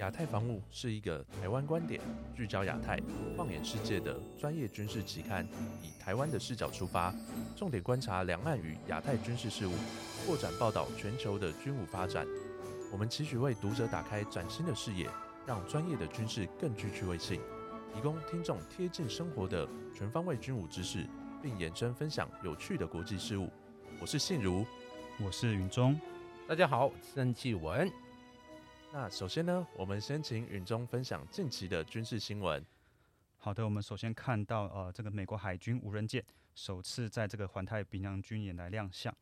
亚太防务是一个台湾观点、聚焦亚太、放眼世界的专业军事期刊，以台湾的视角出发，重点观察两岸与亚太军事事务，扩展报道全球的军武发展。我们期许为读者打开崭新的视野，让专业的军事更具趣味性，提供听众贴近生活的全方位军武知识，并延伸分享有趣的国际事务。我是信如，我是云中。大家好，我是郑继文。那首先呢，我们先请允中分享近期的军事新闻。好的，我们首先看到呃，这个美国海军无人舰首次在这个环太平洋军演来亮相。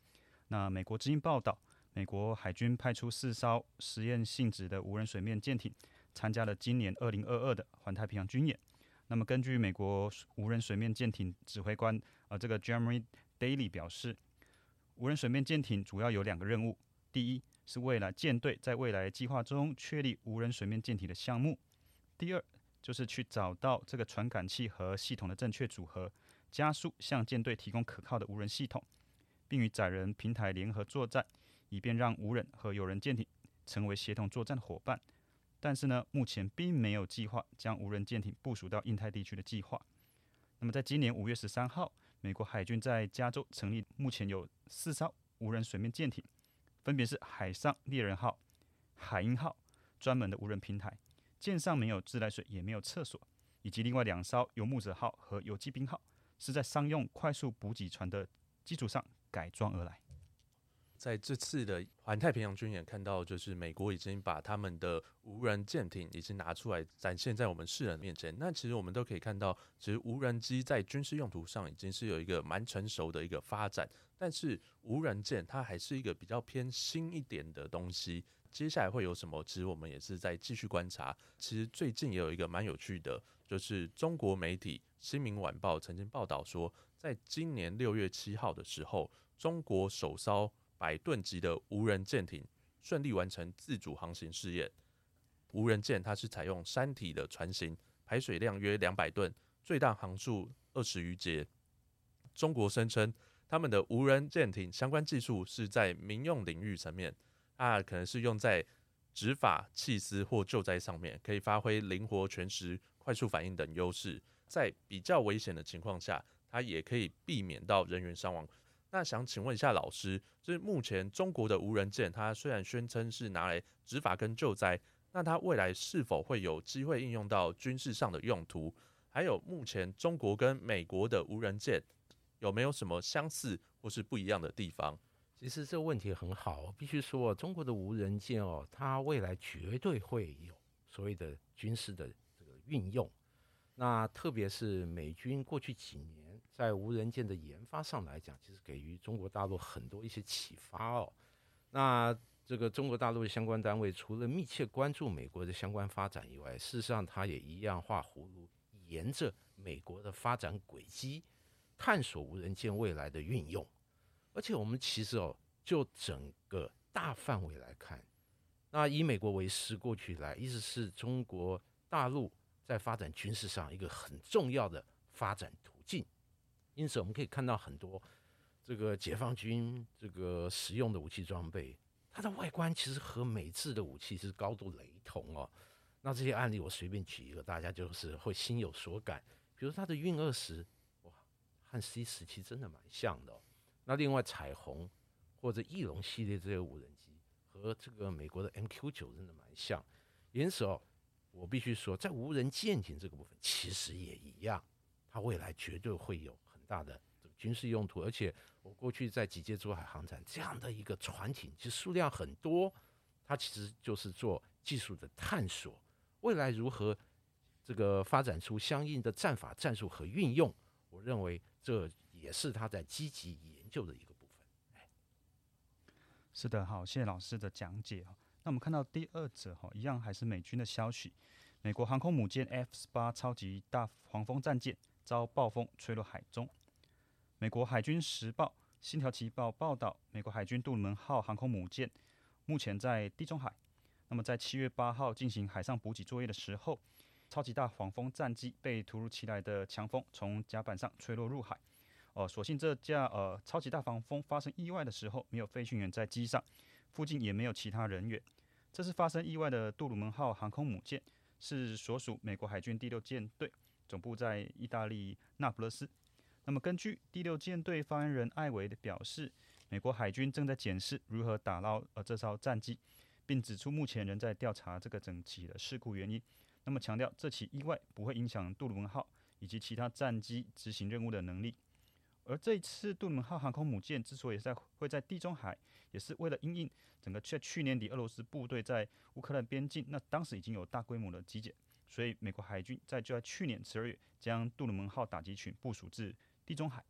那美国之音报道，美国海军派出四艘实验性质的无人水面舰艇，参加了今年二零二二的环太平洋军演。那么根据美国无人水面舰艇指挥官呃这个 Jeremy Daly 表示，无人水面舰艇主要有两个任务，第一。是未来舰队在未来计划中确立无人水面舰艇的项目。第二，就是去找到这个传感器和系统的正确组合，加速向舰队提供可靠的无人系统，并与载人平台联合作战，以便让无人和有人舰艇成为协同作战的伙伴。但是呢，目前并没有计划将无人舰艇部署到印太地区的计划。那么，在今年五月十三号，美国海军在加州成立，目前有四艘无人水面舰艇。分别是海上猎人号、海鹰号专门的无人平台，舰上没有自来水，也没有厕所，以及另外两艘游牧者号和游击兵号，是在商用快速补给船的基础上改装而来。在这次的环太平洋军演，看到就是美国已经把他们的无人舰艇已经拿出来展现在我们世人面前。那其实我们都可以看到，其实无人机在军事用途上已经是有一个蛮成熟的一个发展。但是无人舰它还是一个比较偏新一点的东西。接下来会有什么？其实我们也是在继续观察。其实最近也有一个蛮有趣的，就是中国媒体《新民晚报》曾经报道说，在今年六月七号的时候，中国首艘百吨级的无人舰艇顺利完成自主航行试验。无人舰它是采用山体的船型，排水量约两百吨，最大航速二十余节。中国声称，他们的无人舰艇相关技术是在民用领域层面，啊，可能是用在执法、弃尸或救灾上面，可以发挥灵活、全时、快速反应等优势。在比较危险的情况下，它也可以避免到人员伤亡。那想请问一下老师，就是目前中国的无人舰，它虽然宣称是拿来执法跟救灾，那它未来是否会有机会应用到军事上的用途？还有目前中国跟美国的无人舰有没有什么相似或是不一样的地方？其实这个问题很好，必须说中国的无人舰哦，它未来绝对会有所谓的军事的这个运用。那特别是美军过去几年在无人舰的研发上来讲，其实给予中国大陆很多一些启发哦。那这个中国大陆的相关单位除了密切关注美国的相关发展以外，事实上它也一样画葫芦，沿着美国的发展轨迹探索无人舰未来的运用。而且我们其实哦，就整个大范围来看，那以美国为师过去来，一直是中国大陆。在发展军事上一个很重要的发展途径，因此我们可以看到很多这个解放军这个使用的武器装备，它的外观其实和美制的武器是高度雷同哦。那这些案例我随便举一个，大家就是会心有所感。比如它的运二十，哇，和 C 十七真的蛮像的。那另外彩虹或者翼龙系列这些无人机和这个美国的 MQ 九真的蛮像，因此哦。我必须说，在无人舰艇这个部分，其实也一样，它未来绝对会有大的军事用途。而且，我过去在几届珠海航展这样的一个船艇，其实数量很多，它其实就是做技术的探索，未来如何这个发展出相应的战法、战术和运用，我认为这也是他在积极研究的一个部分。是的，好，谢谢老师的讲解。那我们看到第二则哈，一样还是美军的消息。美国航空母舰 F 十八超级大黄蜂战舰遭暴风吹落海中。美国海军时报、星条旗报报道，美国海军杜鲁门号航空母舰目前在地中海。那么在七月八号进行海上补给作业的时候，超级大黄蜂战机被突如其来的强风从甲板上吹落入海。哦，所幸这架呃超级大黄蜂发生意外的时候，没有飞行员在机上。附近也没有其他人员。这次发生意外的杜鲁门号航空母舰是所属美国海军第六舰队，总部在意大利那不勒斯。那么根据第六舰队发言人艾维的表示，美国海军正在检视如何打捞呃这艘战机，并指出目前仍在调查这个整起的事故原因。那么强调这起意外不会影响杜鲁门号以及其他战机执行任务的能力。而这一次杜鲁门号航空母舰之所以在会在地中海，也是为了因应整个在去年底俄罗斯部队在乌克兰边境，那当时已经有大规模的集结，所以美国海军在就在去年十二月将杜鲁门号打击群部署至地中海。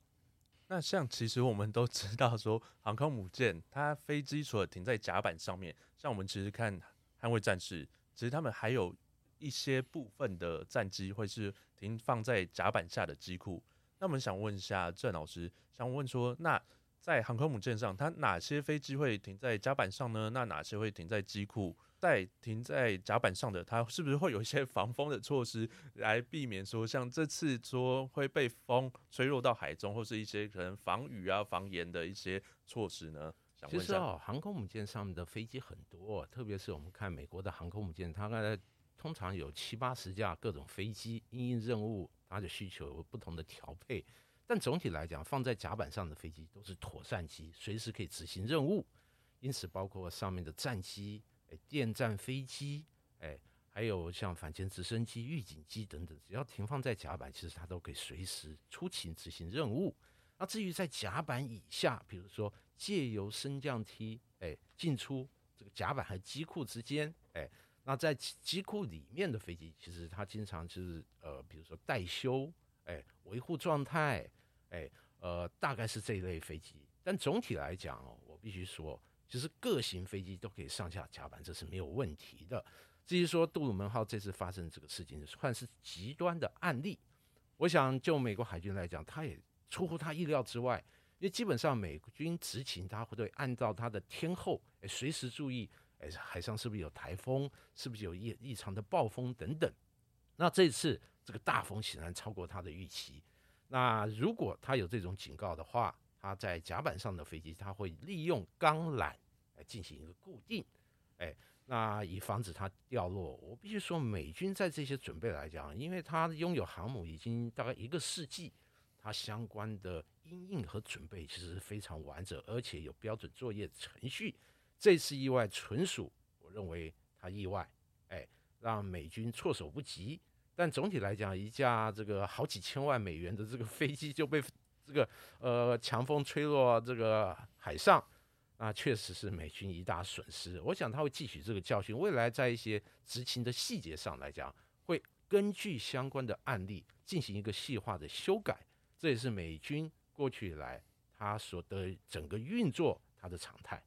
那像其实我们都知道说，航空母舰它飞机除了停在甲板上面，像我们其实看捍卫战士，其实他们还有一些部分的战机会是停放在甲板下的机库。那我们想问一下郑老师，想问说，那在航空母舰上，它哪些飞机会停在甲板上呢？那哪些会停在机库？在停在甲板上的，它是不是会有一些防风的措施，来避免说像这次说会被风吹落到海中，或是一些可能防雨啊、防盐的一些措施呢？想问其实哦，航空母舰上面的飞机很多，特别是我们看美国的航空母舰，它概通常有七八十架各种飞机，因应任务。它的需求有不同的调配，但总体来讲，放在甲板上的飞机都是妥善机，随时可以执行任务。因此，包括上面的战机、哎电战飞机、哎还有像反潜直升机、预警机等等，只要停放在甲板，其实它都可以随时出勤执行任务。那至于在甲板以下，比如说借由升降梯哎进出这个甲板和机库之间，哎。那在机库里面的飞机，其实它经常就是呃，比如说待修，哎，维护状态，哎，呃，大概是这一类飞机。但总体来讲哦，我必须说，其实各型飞机都可以上下甲板，这是没有问题的。至于说杜鲁门号这次发生这个事情，算是极端的案例。我想就美国海军来讲，它也出乎他意料之外，因为基本上美军执勤，他会按照他的天候，哎，随时注意。哎，海上是不是有台风？是不是有异异常的暴风等等？那这次这个大风显然超过他的预期。那如果他有这种警告的话，他在甲板上的飞机，它会利用钢缆来进行一个固定，哎，那以防止它掉落。我必须说，美军在这些准备来讲，因为他拥有航母已经大概一个世纪，它相关的应应和准备其实非常完整，而且有标准作业程序。这次意外纯属我认为他意外，哎，让美军措手不及。但总体来讲，一架这个好几千万美元的这个飞机就被这个呃强风吹落这个海上，那确实是美军一大损失。我想他会汲取这个教训，未来在一些执勤的细节上来讲，会根据相关的案例进行一个细化的修改。这也是美军过去以来他所的整个运作它的常态。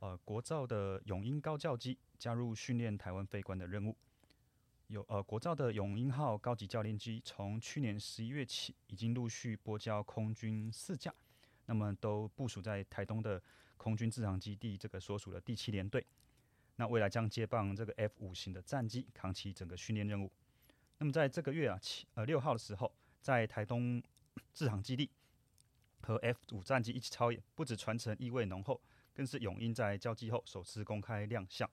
呃，国造的永鹰高教机加入训练台湾飞官的任务。有呃，国造的永鹰号高级教练机从去年十一月起，已经陆续拨交空军四架，那么都部署在台东的空军制航基地这个所属的第七联队。那未来将接棒这个 F 五型的战机，扛起整个训练任务。那么在这个月啊七呃六号的时候，在台东制航基地和 F 五战机一起操演，不止传承意味浓厚。更是永鹰在交机后首次公开亮相。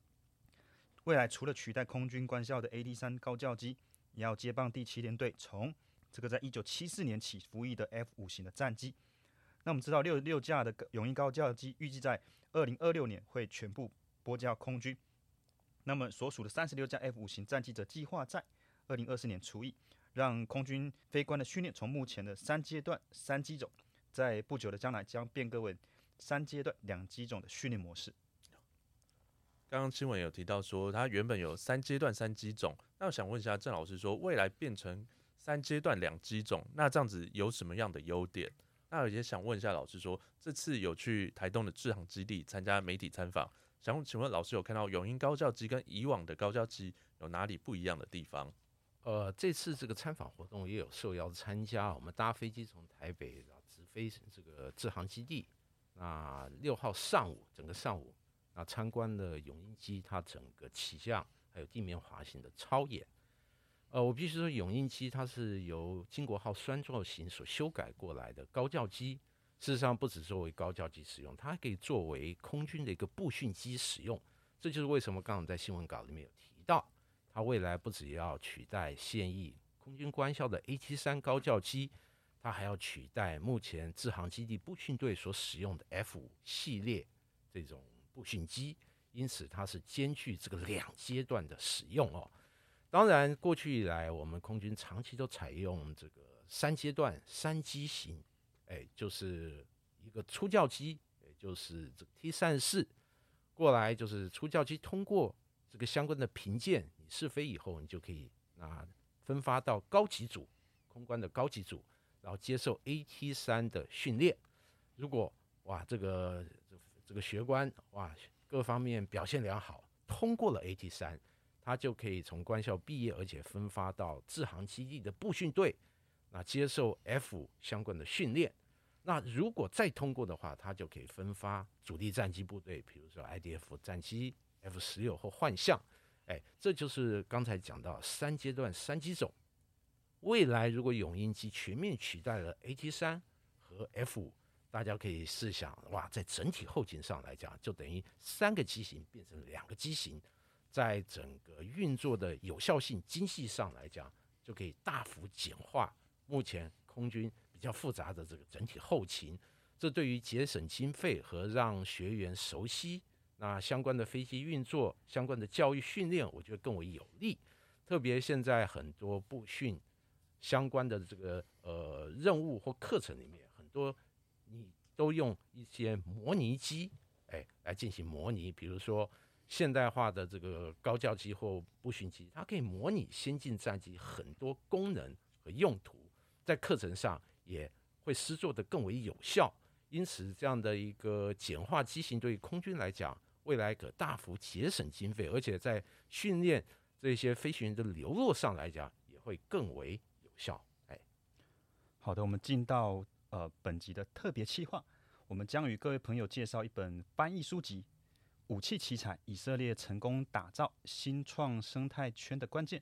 未来除了取代空军官校的 AD 三高教机，也要接棒第七联队从这个在一九七四年起服役的 F 五型的战机。那我们知道六六架的永鹰高教机预计在二零二六年会全部拨交空军。那么所属的三十六架 F 五型战机则计划在二零二四年除役，让空军飞官的训练从目前的三阶段三机种，在不久的将来将变更为。三阶段两机种的训练模式。刚刚新闻有提到说，它原本有三阶段三机种。那我想问一下郑老师，说未来变成三阶段两机种，那这样子有什么样的优点？那也想问一下老师，说这次有去台东的制航基地参加媒体参访，想请问老师有看到永英高教机跟以往的高教机有哪里不一样的地方？呃，这次这个参访活动也有受邀参加，我们搭飞机从台北直飞这个制航基地。那六号上午，整个上午，那参观了永鹰机它整个起降还有地面滑行的超演。呃，我必须说，永鹰机它是由金国号双座型所修改过来的高教机。事实上，不只作为高教机使用，它还可以作为空军的一个步训机使用。这就是为什么刚刚在新闻稿里面有提到，它未来不只要取代现役空军官校的 A 三高教机，它还要取代目前制航基地步训队所使用的 F 五系列这种步训机，因此它是兼具这个两阶段的使用哦。当然，过去以来我们空军长期都采用这个三阶段三机型，哎，就是一个初教机。就是这个 T 三十四过来，就是初教机通过这个相关的评鉴，你试飞以后，你就可以啊分发到高级组空关的高级组，然后接受 AT 三的训练。如果哇这个这个学官哇各方面表现良好，通过了 AT 三，他就可以从官校毕业，而且分发到制航基地的步训队，那接受 F 相关的训练。那如果再通过的话，他就可以分发主力战机部队，比如说 IDF 战机 F 十六或幻象，哎，这就是刚才讲到三阶段三机种。未来如果永鹰机全面取代了 AT 三和 F 五，大家可以试想，哇，在整体后勤上来讲，就等于三个机型变成两个机型，在整个运作的有效性、精细上来讲，就可以大幅简化目前空军。比较复杂的这个整体后勤，这对于节省经费和让学员熟悉那相关的飞机运作、相关的教育训练，我觉得更为有利。特别现在很多部训相关的这个呃任务或课程里面，很多你都用一些模拟机哎来进行模拟，比如说现代化的这个高教机或步训机，它可以模拟先进战机很多功能和用途，在课程上。也会施作的更为有效，因此这样的一个简化机型对于空军来讲，未来可大幅节省经费，而且在训练这些飞行员的流落上来讲，也会更为有效。哎，好的，我们进到呃本集的特别企划，我们将与各位朋友介绍一本翻译书籍《武器奇才：以色列成功打造新创生态圈的关键》。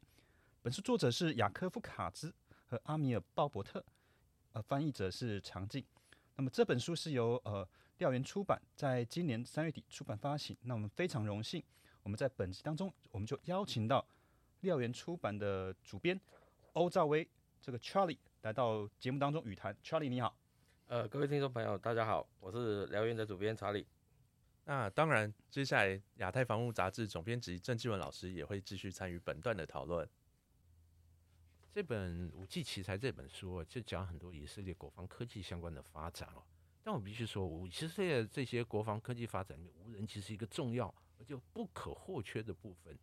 本书作者是雅科夫·卡兹和阿米尔·鲍伯特。呃，翻译者是常静。那么这本书是由呃廖源出版，在今年三月底出版发行。那我们非常荣幸，我们在本集当中，我们就邀请到廖源出版的主编欧兆威这个 Charlie 来到节目当中语谈。Charlie 你好，呃，各位听众朋友大家好，我是辽源的主编查理。那当然，接下来亚太防务杂志总编辑郑继文老师也会继续参与本段的讨论。这本《武器奇才》这本书就讲很多以色列国防科技相关的发展哦。但我必须说，以色列这些国防科技发展里面，无人机是一个重要而且不可或缺的部分。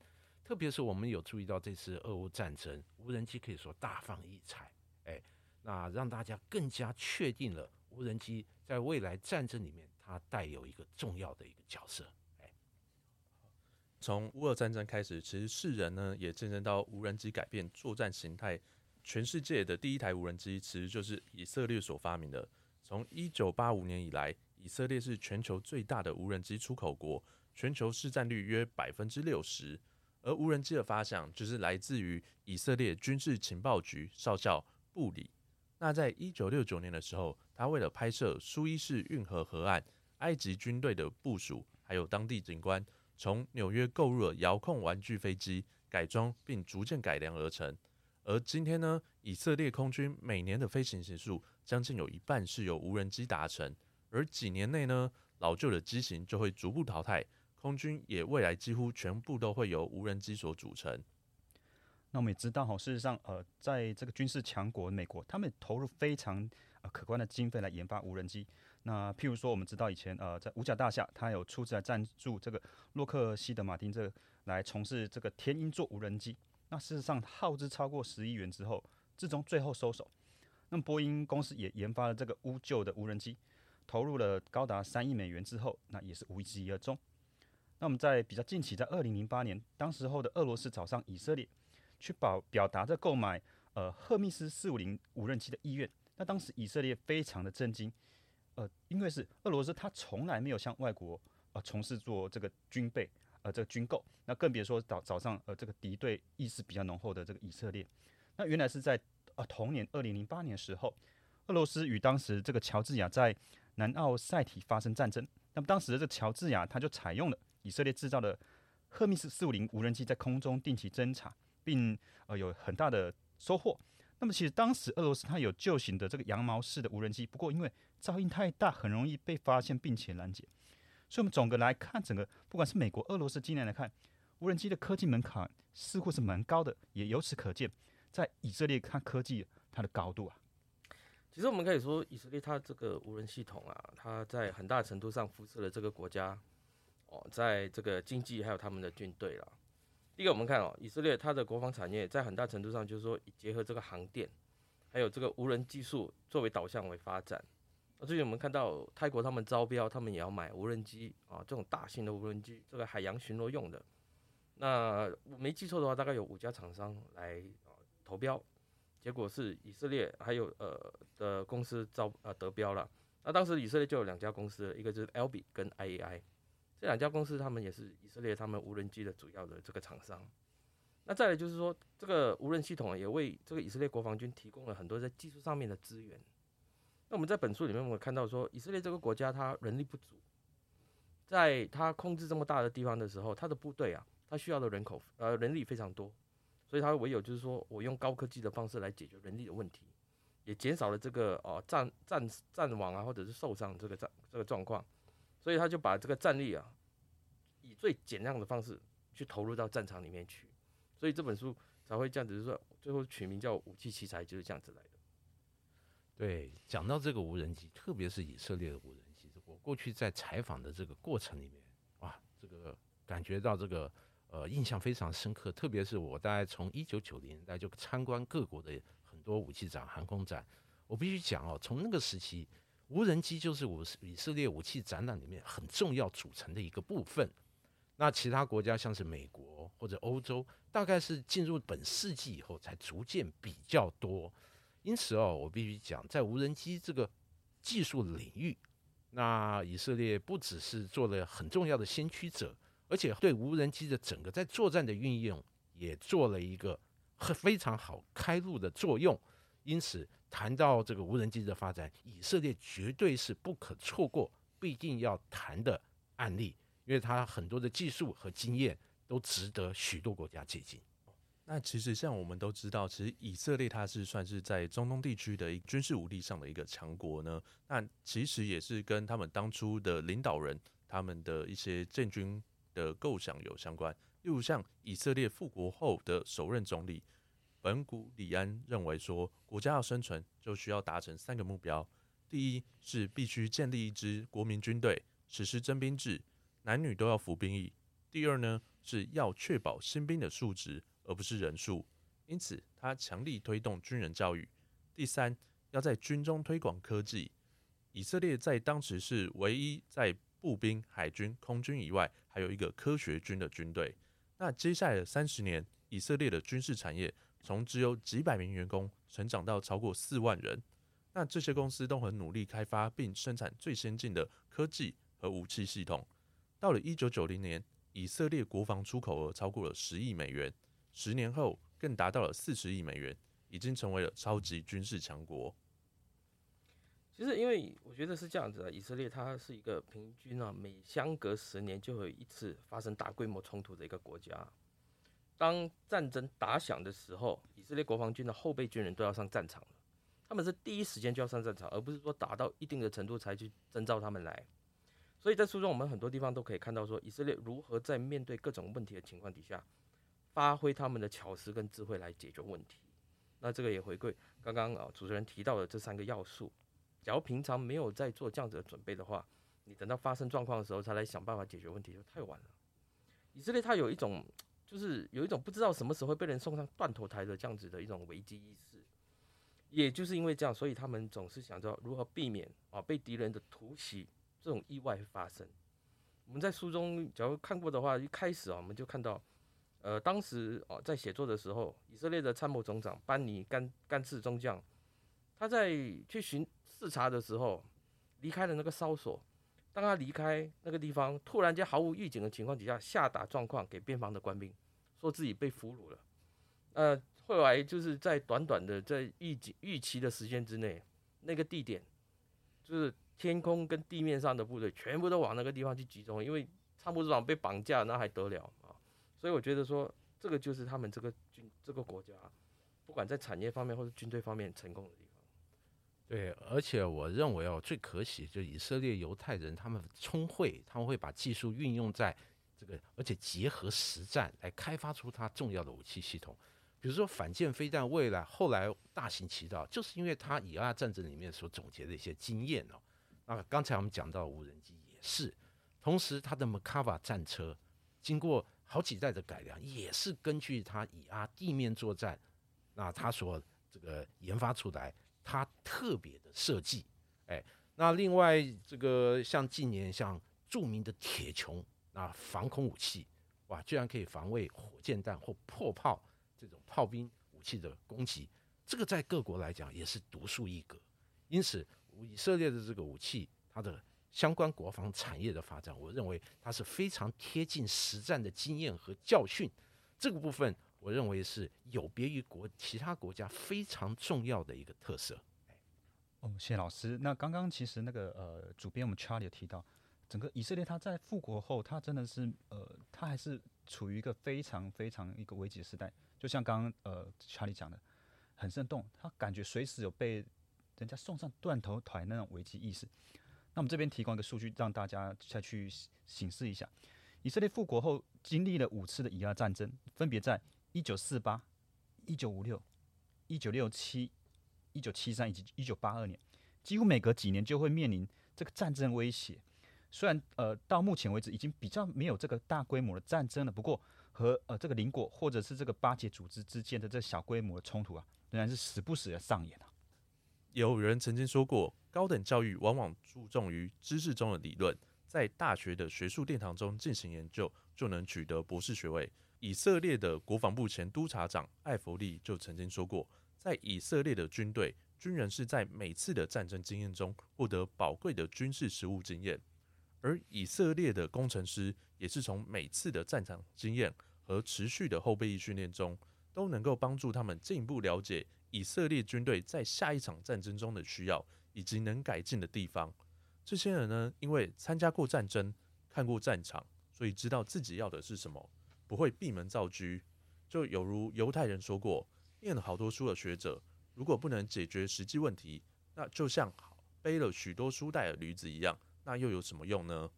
特别是我们有注意到这次俄乌战争，无人机可以说大放异彩，哎，那让大家更加确定了无人机在未来战争里面它带有一个重要的一个角色。从乌俄战争开始，其实世人呢也见证到无人机改变作战形态。全世界的第一台无人机其实就是以色列所发明的。从一九八五年以来，以色列是全球最大的无人机出口国，全球市占率约百分之六十。而无人机的发想就是来自于以色列军事情报局少校布里。那在一九六九年的时候，他为了拍摄苏伊士运河河岸埃及军队的部署，还有当地警官。从纽约购入了遥控玩具飞机，改装并逐渐改良而成。而今天呢，以色列空军每年的飞行时数将近有一半是由无人机达成。而几年内呢，老旧的机型就会逐步淘汰，空军也未来几乎全部都会由无人机所组成。那我们也知道哈，事实上，呃，在这个军事强国美国，他们投入非常呃可观的经费来研发无人机。那譬如说，我们知道以前呃，在五角大厦，它有出资来赞助这个洛克希德马丁这个来从事这个天鹰座无人机。那事实上耗资超过十亿元之后，最终最后收手。那么波音公司也研发了这个乌旧的无人机，投入了高达三亿美元之后，那也是无疾而终。那我们在比较近期，在二零零八年，当时候的俄罗斯找上以色列，去表表达着购买呃赫密斯四五零无人机的意愿。那当时以色列非常的震惊。呃，因为是俄罗斯，他从来没有向外国呃从事做这个军备呃这个军购，那更别说早早上呃这个敌对意识比较浓厚的这个以色列。那原来是在呃同年二零零八年时候，俄罗斯与当时这个乔治亚在南奥塞提发生战争。那么当时的这乔治亚，他就采用了以色列制造的赫密斯四五零无人机在空中定期侦察，并呃有很大的收获。那么其实当时俄罗斯它有旧型的这个羊毛式的无人机，不过因为噪音太大，很容易被发现并且拦截。所以，我们总的来看，整个不管是美国、俄罗斯今年来看，无人机的科技门槛似乎是蛮高的，也由此可见，在以色列看科技它的高度啊。其实我们可以说，以色列它这个无人系统啊，它在很大程度上辐射了这个国家哦，在这个经济还有他们的军队了。第一个，我们看哦，以色列它的国防产业在很大程度上就是说，结合这个航电，还有这个无人技术作为导向为发展。那最近我们看到泰国他们招标，他们也要买无人机啊，这种大型的无人机，这个海洋巡逻用的。那我没记错的话，大概有五家厂商来投标，结果是以色列还有呃的公司招呃得标了。那当时以色列就有两家公司，一个就是 l b 跟 IAI。这两家公司，他们也是以色列他们无人机的主要的这个厂商。那再来就是说，这个无人系统也为这个以色列国防军提供了很多在技术上面的资源。那我们在本书里面，我们看到说，以色列这个国家它人力不足，在它控制这么大的地方的时候，它的部队啊，它需要的人口呃人力非常多，所以它唯有就是说我用高科技的方式来解决人力的问题，也减少了这个哦战战战亡啊或者是受伤这个战这个状况。所以他就把这个战力啊，以最减量的方式去投入到战场里面去，所以这本书才会这样子，就是说最后取名叫《武器奇才》，就是这样子来的。对，讲到这个无人机，特别是以色列的无人机，我过去在采访的这个过程里面，哇，这个感觉到这个呃印象非常深刻。特别是我大概从一九九零年代就参观各国的很多武器展、航空展，我必须讲哦，从那个时期。无人机就是武以色列武器展览里面很重要组成的一个部分。那其他国家像是美国或者欧洲，大概是进入本世纪以后才逐渐比较多。因此哦，我必须讲，在无人机这个技术领域，那以色列不只是做了很重要的先驱者，而且对无人机的整个在作战的运用也做了一个非常好开路的作用。因此。谈到这个无人机的发展，以色列绝对是不可错过、必定要谈的案例，因为它很多的技术和经验都值得许多国家借鉴。那其实像我们都知道，其实以色列它是算是在中东地区的一军事武力上的一个强国呢。那其实也是跟他们当初的领导人他们的一些建军的构想有相关。例如像以色列复国后的首任总理。本古里安认为说，国家要生存，就需要达成三个目标：第一是必须建立一支国民军队，实施征兵制，男女都要服兵役；第二呢，是要确保新兵的素质，而不是人数。因此，他强力推动军人教育；第三，要在军中推广科技。以色列在当时是唯一在步兵、海军、空军以外，还有一个科学军的军队。那接下来的三十年，以色列的军事产业。从只有几百名员工成长到超过四万人，那这些公司都很努力开发并生产最先进的科技和武器系统。到了一九九零年，以色列国防出口额超过了十亿美元，十年后更达到了四十亿美元，已经成为了超级军事强国。其实，因为我觉得是这样子啊，以色列它是一个平均啊，每相隔十年就会一次发生大规模冲突的一个国家。当战争打响的时候，以色列国防军的后备军人都要上战场了。他们是第一时间就要上战场，而不是说打到一定的程度才去征召他们来。所以在书中，我们很多地方都可以看到，说以色列如何在面对各种问题的情况底下，发挥他们的巧思跟智慧来解决问题。那这个也回归刚刚啊主持人提到的这三个要素。假如平常没有在做这样子的准备的话，你等到发生状况的时候才来想办法解决问题，就太晚了。以色列它有一种。就是有一种不知道什么时候会被人送上断头台的这样子的一种危机意识，也就是因为这样，所以他们总是想着如何避免啊被敌人的突袭这种意外发生。我们在书中假如看过的话，一开始啊我们就看到，呃当时啊在写作的时候，以色列的参谋总长班尼甘甘茨中将，他在去巡视察的时候离开了那个哨所。当他离开那个地方，突然间毫无预警的情况底下，下达状况给边防的官兵，说自己被俘虏了。呃，后来就是在短短的在预警预期的时间之内，那个地点就是天空跟地面上的部队全部都往那个地方去集中，因为参谋长被绑架，那还得了啊？所以我觉得说，这个就是他们这个军这个国家，不管在产业方面或者军队方面成功的。对，而且我认为哦，最可喜就以色列犹太人他们聪慧，他们会把技术运用在这个，而且结合实战来开发出它重要的武器系统。比如说反舰飞弹，未来后来大行其道，就是因为他以阿战争里面所总结的一些经验哦。那刚才我们讲到无人机也是，同时他的 Makava 战车经过好几代的改良，也是根据它以阿地面作战，那他所这个研发出来。它特别的设计，哎，那另外这个像近年像著名的铁穹啊防空武器，哇，居然可以防卫火箭弹或破炮这种炮兵武器的攻击，这个在各国来讲也是独树一格。因此，以色列的这个武器，它的相关国防产业的发展，我认为它是非常贴近实战的经验和教训。这个部分。我认为是有别于国其他国家非常重要的一个特色。哦，谢老师。那刚刚其实那个呃，主编我们 Charlie 有提到，整个以色列它在复国后，它真的是呃，它还是处于一个非常非常一个危急时代。就像刚刚呃 Charlie 讲的，很生动，他感觉随时有被人家送上断头台那种危机意识。那我们这边提供一个数据，让大家再去醒思一下：以色列复国后经历了五次的以拉战争，分别在一九四八、一九五六、一九六七、一九七三以及一九八二年，几乎每隔几年就会面临这个战争威胁。虽然呃到目前为止已经比较没有这个大规模的战争了，不过和呃这个邻国或者是这个巴结组织之间的这小规模的冲突啊，仍然是时不时的上演啊。有人曾经说过，高等教育往往注重于知识中的理论，在大学的学术殿堂中进行研究，就能取得博士学位。以色列的国防部前督察长艾弗利就曾经说过，在以色列的军队，军人是在每次的战争经验中获得宝贵的军事实务经验，而以色列的工程师也是从每次的战场经验和持续的后备役训练中，都能够帮助他们进一步了解以色列军队在下一场战争中的需要以及能改进的地方。这些人呢，因为参加过战争，看过战场，所以知道自己要的是什么。不会闭门造车，就有如犹太人说过，念了好多书的学者，如果不能解决实际问题，那就像背了许多书袋的驴子一样，那又有什么用呢？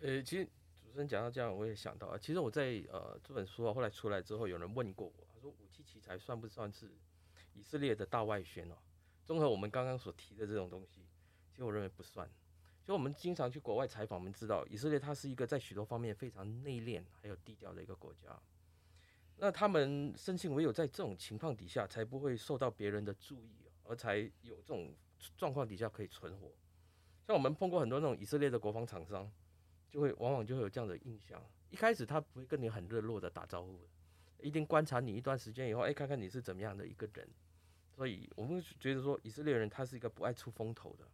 呃，其实主持人讲到这样，我也想到啊，其实我在呃这本书啊后来出来之后，有人问过我，他说武器奇才算不算是以色列的大外宣哦？综合我们刚刚所提的这种东西，其实我认为不算。就我们经常去国外采访，我们知道以色列它是一个在许多方面非常内敛还有低调的一个国家。那他们深信唯有在这种情况底下，才不会受到别人的注意，而才有这种状况底下可以存活。像我们碰过很多那种以色列的国防厂商，就会往往就会有这样的印象：一开始他不会跟你很热络的打招呼，一定观察你一段时间以后，哎，看看你是怎么样的一个人。所以我们觉得说，以色列人他是一个不爱出风头的。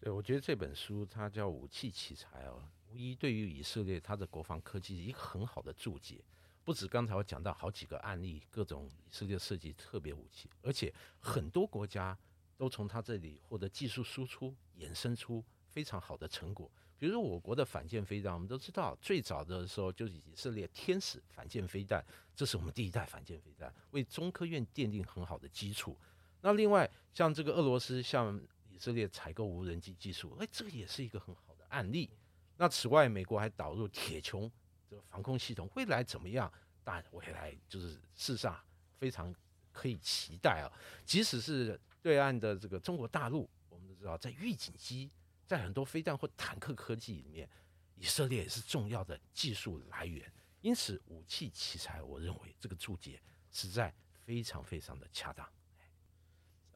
对，我觉得这本书它叫《武器奇才》哦，无疑对于以色列它的国防科技一个很好的注解。不止刚才我讲到好几个案例，各种以色列设计特别武器，而且很多国家都从它这里获得技术输出，衍生出非常好的成果。比如说我国的反舰飞弹，我们都知道，最早的时候就是以色列天使反舰飞弹，这是我们第一代反舰飞弹，为中科院奠定很好的基础。那另外像这个俄罗斯，像色列采购无人机技术，哎，这个也是一个很好的案例。那此外，美国还导入铁穹这个防空系统，未来怎么样？但未来就是事实上非常可以期待啊。即使是对岸的这个中国大陆，我们都知道，在预警机、在很多飞弹或坦克科技里面，以色列也是重要的技术来源。因此，武器奇才，我认为这个注解实在非常非常的恰当。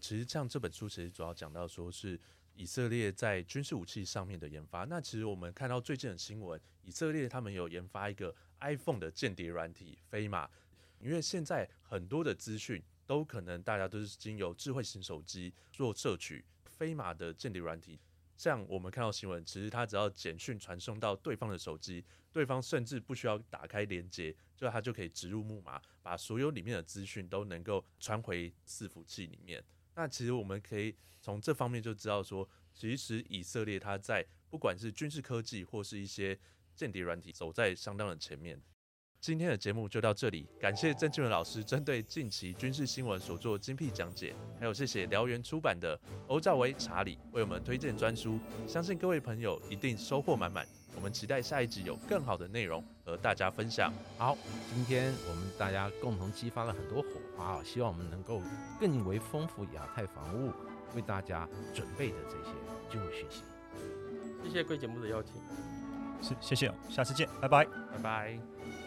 其实像这本书，其实主要讲到说是以色列在军事武器上面的研发。那其实我们看到最近的新闻，以色列他们有研发一个 iPhone 的间谍软体飞马。因为现在很多的资讯都可能大家都是经由智慧型手机做摄取，飞马的间谍软体，像我们看到新闻，其实它只要简讯传送到对方的手机，对方甚至不需要打开连接，就它就可以植入木马，把所有里面的资讯都能够传回伺服器里面。那其实我们可以从这方面就知道说，其实以色列它在不管是军事科技或是一些间谍软体走在相当的前面。今天的节目就到这里，感谢郑俊文老师针对近期军事新闻所做精辟讲解，还有谢谢燎原出版的欧兆维查理为我们推荐专书，相信各位朋友一定收获满满。我们期待下一集有更好的内容和大家分享。好，今天我们大家共同激发了很多火花啊，希望我们能够更为丰富亚太防务为大家准备的这些军务讯息。谢谢贵节目的邀请。是，谢谢，下次见，拜拜。拜拜。